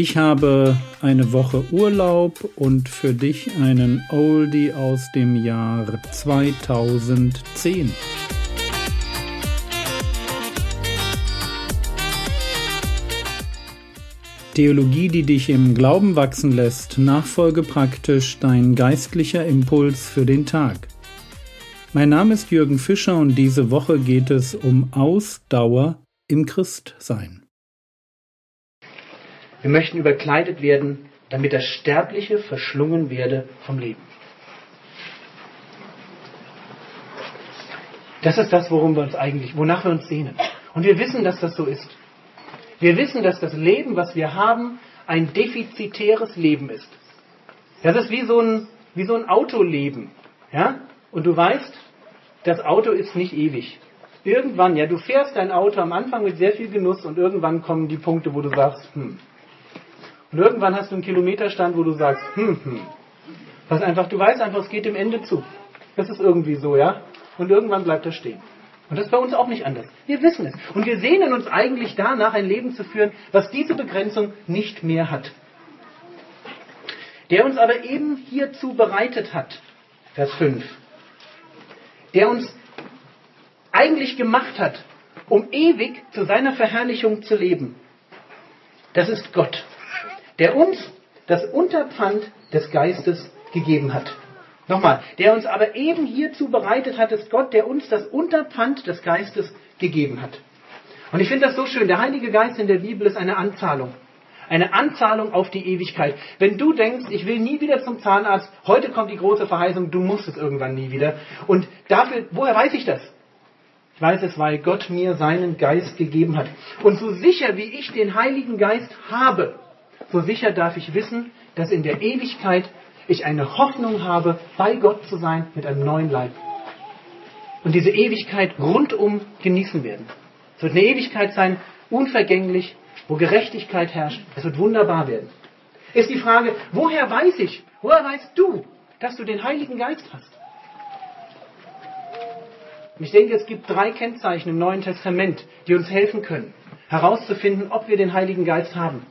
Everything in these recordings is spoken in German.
Ich habe eine Woche Urlaub und für dich einen Oldie aus dem Jahr 2010. Theologie, die dich im Glauben wachsen lässt, nachfolge praktisch dein geistlicher Impuls für den Tag. Mein Name ist Jürgen Fischer und diese Woche geht es um Ausdauer im Christsein. Wir möchten überkleidet werden, damit das Sterbliche verschlungen werde vom Leben. Das ist das, worum wir uns eigentlich, wonach wir uns sehnen. Und wir wissen, dass das so ist. Wir wissen, dass das Leben, was wir haben, ein defizitäres Leben ist. Das ist wie so ein, wie so ein Autoleben. Ja? Und du weißt, das Auto ist nicht ewig. Irgendwann, ja, du fährst dein Auto am Anfang mit sehr viel Genuss und irgendwann kommen die Punkte, wo du sagst, hm, und irgendwann hast du einen Kilometerstand, wo du sagst, hm, hm. Was einfach, du weißt einfach, es geht dem Ende zu. Das ist irgendwie so, ja? Und irgendwann bleibt er stehen. Und das ist bei uns auch nicht anders. Wir wissen es. Und wir sehnen uns eigentlich danach, ein Leben zu führen, was diese Begrenzung nicht mehr hat. Der uns aber eben hierzu bereitet hat, Vers 5, der uns eigentlich gemacht hat, um ewig zu seiner Verherrlichung zu leben. Das ist Gott der uns das Unterpfand des Geistes gegeben hat. Nochmal, der uns aber eben hierzu bereitet hat, ist Gott, der uns das Unterpfand des Geistes gegeben hat. Und ich finde das so schön. Der Heilige Geist in der Bibel ist eine Anzahlung. Eine Anzahlung auf die Ewigkeit. Wenn du denkst, ich will nie wieder zum Zahnarzt, heute kommt die große Verheißung, du musst es irgendwann nie wieder. Und dafür, woher weiß ich das? Ich weiß es, weil Gott mir seinen Geist gegeben hat. Und so sicher wie ich den Heiligen Geist habe, so sicher darf ich wissen, dass in der Ewigkeit ich eine Hoffnung habe, bei Gott zu sein mit einem neuen Leib. Und diese Ewigkeit rundum genießen werden. Es wird eine Ewigkeit sein, unvergänglich, wo Gerechtigkeit herrscht. Es wird wunderbar werden. Ist die Frage, woher weiß ich, woher weißt du, dass du den Heiligen Geist hast? Und ich denke, es gibt drei Kennzeichen im Neuen Testament, die uns helfen können, herauszufinden, ob wir den Heiligen Geist haben.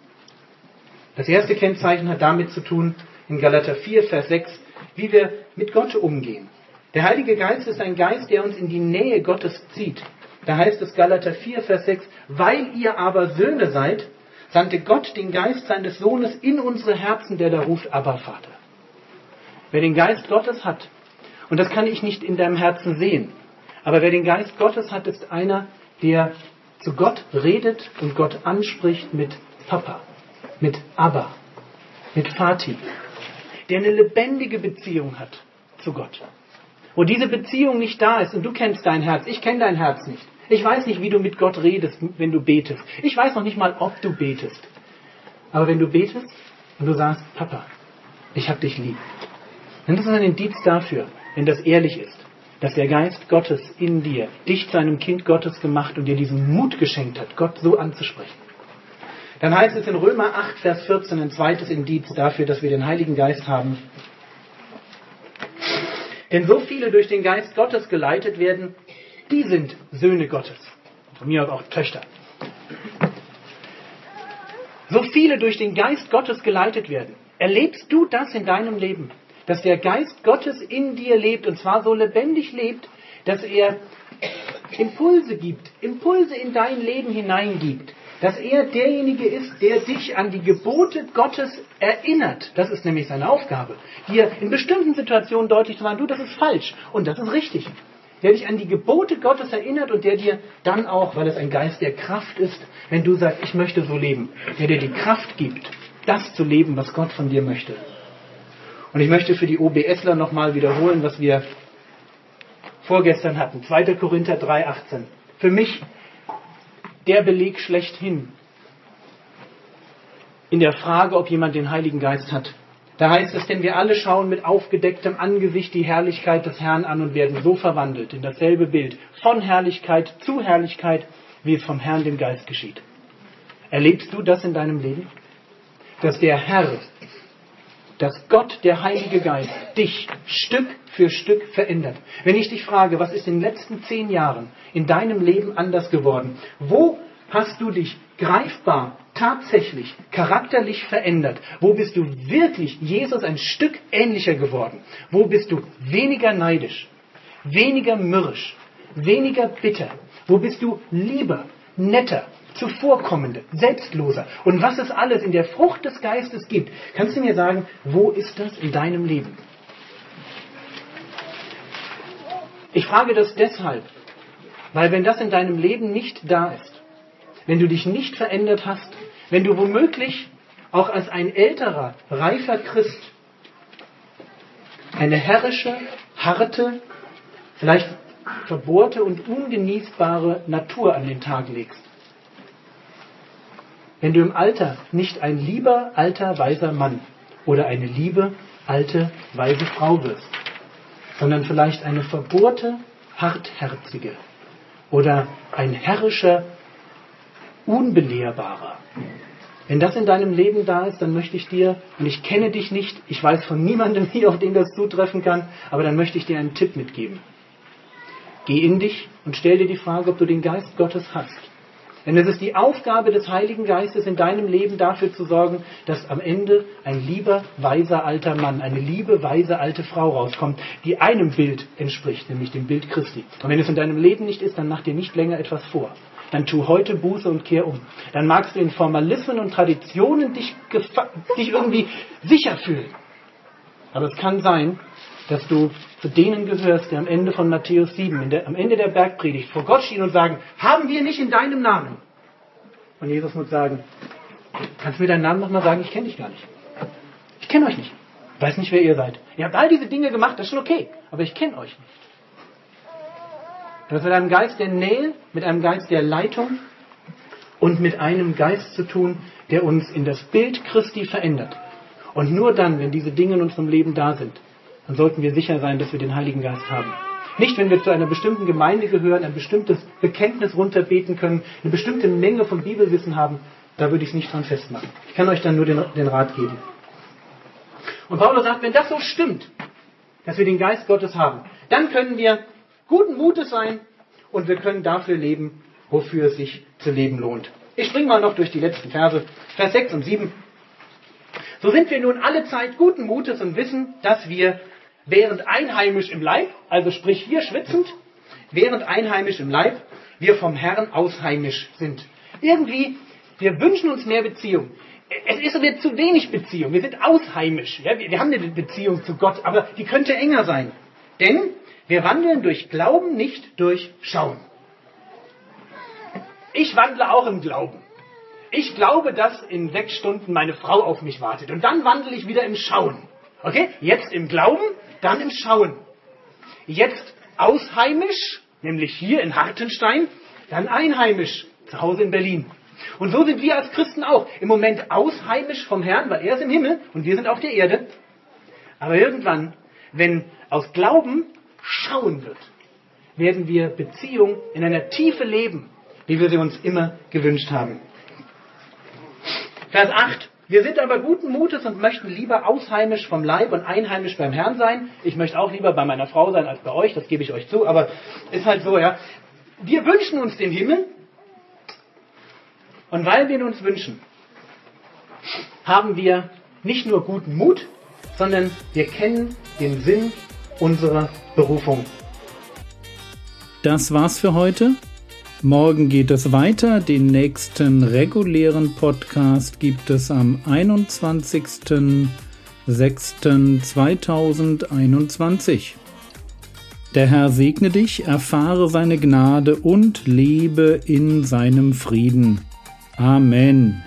Das erste Kennzeichen hat damit zu tun, in Galater 4, Vers 6, wie wir mit Gott umgehen. Der Heilige Geist ist ein Geist, der uns in die Nähe Gottes zieht. Da heißt es Galater 4, Vers 6, weil ihr aber Söhne seid, sandte Gott den Geist seines Sohnes in unsere Herzen, der da ruft, aber Vater. Wer den Geist Gottes hat, und das kann ich nicht in deinem Herzen sehen, aber wer den Geist Gottes hat, ist einer, der zu Gott redet und Gott anspricht mit Papa mit Abba, mit Vati, der eine lebendige Beziehung hat zu Gott. Wo diese Beziehung nicht da ist und du kennst dein Herz, ich kenne dein Herz nicht. Ich weiß nicht, wie du mit Gott redest, wenn du betest. Ich weiß noch nicht mal, ob du betest. Aber wenn du betest und du sagst, Papa, ich hab dich lieb, dann ist das ein Indiz dafür, wenn das ehrlich ist, dass der Geist Gottes in dir dich zu einem Kind Gottes gemacht und dir diesen Mut geschenkt hat, Gott so anzusprechen. Dann heißt es in Römer 8, Vers 14 ein zweites Indiz dafür, dass wir den Heiligen Geist haben. Denn so viele durch den Geist Gottes geleitet werden, die sind Söhne Gottes. Von mir aus auch Töchter. So viele durch den Geist Gottes geleitet werden. Erlebst du das in deinem Leben? Dass der Geist Gottes in dir lebt und zwar so lebendig lebt, dass er Impulse gibt, Impulse in dein Leben hineingibt, dass er derjenige ist, der dich an die Gebote Gottes erinnert. Das ist nämlich seine Aufgabe. Dir in bestimmten Situationen deutlich zu machen, du, das ist falsch und das ist richtig. Der dich an die Gebote Gottes erinnert und der dir dann auch, weil es ein Geist der Kraft ist, wenn du sagst, ich möchte so leben, der dir die Kraft gibt, das zu leben, was Gott von dir möchte. Und ich möchte für die OBSler nochmal wiederholen, was wir vorgestern hatten. 2. Korinther 3,18. Für mich der Beleg schlechthin in der Frage, ob jemand den Heiligen Geist hat. Da heißt es, denn wir alle schauen mit aufgedecktem Angesicht die Herrlichkeit des Herrn an und werden so verwandelt in dasselbe Bild, von Herrlichkeit zu Herrlichkeit, wie es vom Herrn dem Geist geschieht. Erlebst du das in deinem Leben? Dass der Herr, dass Gott, der Heilige Geist, dich Stück für Stück verändert. Wenn ich dich frage, was ist in den letzten zehn Jahren in deinem Leben anders geworden? Wo hast du dich greifbar, tatsächlich charakterlich verändert? Wo bist du wirklich Jesus ein Stück ähnlicher geworden? Wo bist du weniger neidisch, weniger mürrisch, weniger bitter? Wo bist du lieber, netter, zuvorkommender, selbstloser? Und was es alles in der Frucht des Geistes gibt, kannst du mir sagen, wo ist das in deinem Leben? Ich frage das deshalb, weil wenn das in deinem Leben nicht da ist, wenn du dich nicht verändert hast, wenn du womöglich auch als ein älterer, reifer Christ eine herrische, harte, vielleicht verbohrte und ungenießbare Natur an den Tag legst. Wenn du im Alter nicht ein lieber, alter, weiser Mann oder eine liebe, alte, weise Frau wirst, sondern vielleicht eine verbohrte, hartherzige oder ein herrischer, unbelehrbarer. Wenn das in deinem Leben da ist, dann möchte ich dir, und ich kenne dich nicht, ich weiß von niemandem hier, auf den das zutreffen kann, aber dann möchte ich dir einen Tipp mitgeben. Geh in dich und stell dir die Frage, ob du den Geist Gottes hast. Denn es ist die Aufgabe des Heiligen Geistes in deinem Leben dafür zu sorgen, dass am Ende ein lieber, weiser alter Mann, eine liebe, weise alte Frau rauskommt, die einem Bild entspricht, nämlich dem Bild Christi. Und wenn es in deinem Leben nicht ist, dann mach dir nicht länger etwas vor dann tu heute Buße und kehr um. Dann magst du in Formalismen und Traditionen dich, dich irgendwie sicher fühlen. Aber es kann sein, dass du zu denen gehörst, die am Ende von Matthäus 7, der, am Ende der Bergpredigt vor Gott stehen und sagen, haben wir nicht in deinem Namen? Und Jesus muss sagen, kannst du mir deinen Namen nochmal sagen? Ich kenne dich gar nicht. Ich kenne euch nicht. Ich weiß nicht, wer ihr seid. Ihr habt all diese Dinge gemacht, das ist schon okay. Aber ich kenne euch nicht. Du hast mit einem Geist der Nähe, mit einem Geist der Leitung und mit einem Geist zu tun, der uns in das Bild Christi verändert. Und nur dann, wenn diese Dinge in unserem Leben da sind, dann sollten wir sicher sein, dass wir den Heiligen Geist haben. Nicht, wenn wir zu einer bestimmten Gemeinde gehören, ein bestimmtes Bekenntnis runterbeten können, eine bestimmte Menge von Bibelwissen haben, da würde ich es nicht dran festmachen. Ich kann euch dann nur den, den Rat geben. Und Paulus sagt, wenn das so stimmt, dass wir den Geist Gottes haben, dann können wir guten Mutes sein und wir können dafür leben, wofür es sich zu leben lohnt. Ich springe mal noch durch die letzten Verse, Vers 6 und 7. So sind wir nun alle Zeit guten Mutes und wissen, dass wir während einheimisch im Leib, also sprich hier schwitzend, während einheimisch im Leib, wir vom Herrn ausheimisch sind. Irgendwie, wir wünschen uns mehr Beziehung. Es ist aber zu wenig Beziehung. Wir sind ausheimisch. Ja? Wir, wir haben eine Beziehung zu Gott, aber die könnte enger sein. Denn wir wandeln durch Glauben, nicht durch Schauen. Ich wandle auch im Glauben. Ich glaube, dass in sechs Stunden meine Frau auf mich wartet. Und dann wandle ich wieder im Schauen. Okay? Jetzt im Glauben, dann im Schauen. Jetzt ausheimisch, nämlich hier in Hartenstein, dann einheimisch, zu Hause in Berlin. Und so sind wir als Christen auch. Im Moment ausheimisch vom Herrn, weil er ist im Himmel und wir sind auf der Erde. Aber irgendwann, wenn aus Glauben schauen wird, werden wir Beziehung in einer Tiefe leben, wie wir sie uns immer gewünscht haben. Vers 8. Wir sind aber guten Mutes und möchten lieber ausheimisch vom Leib und einheimisch beim Herrn sein. Ich möchte auch lieber bei meiner Frau sein als bei euch, das gebe ich euch zu, aber ist halt so, ja. Wir wünschen uns den Himmel und weil wir ihn uns wünschen, haben wir nicht nur guten Mut, sondern wir kennen den Sinn unserer Berufung. Das war's für heute. Morgen geht es weiter. Den nächsten regulären Podcast gibt es am 21.06.2021. Der Herr segne dich, erfahre seine Gnade und lebe in seinem Frieden. Amen.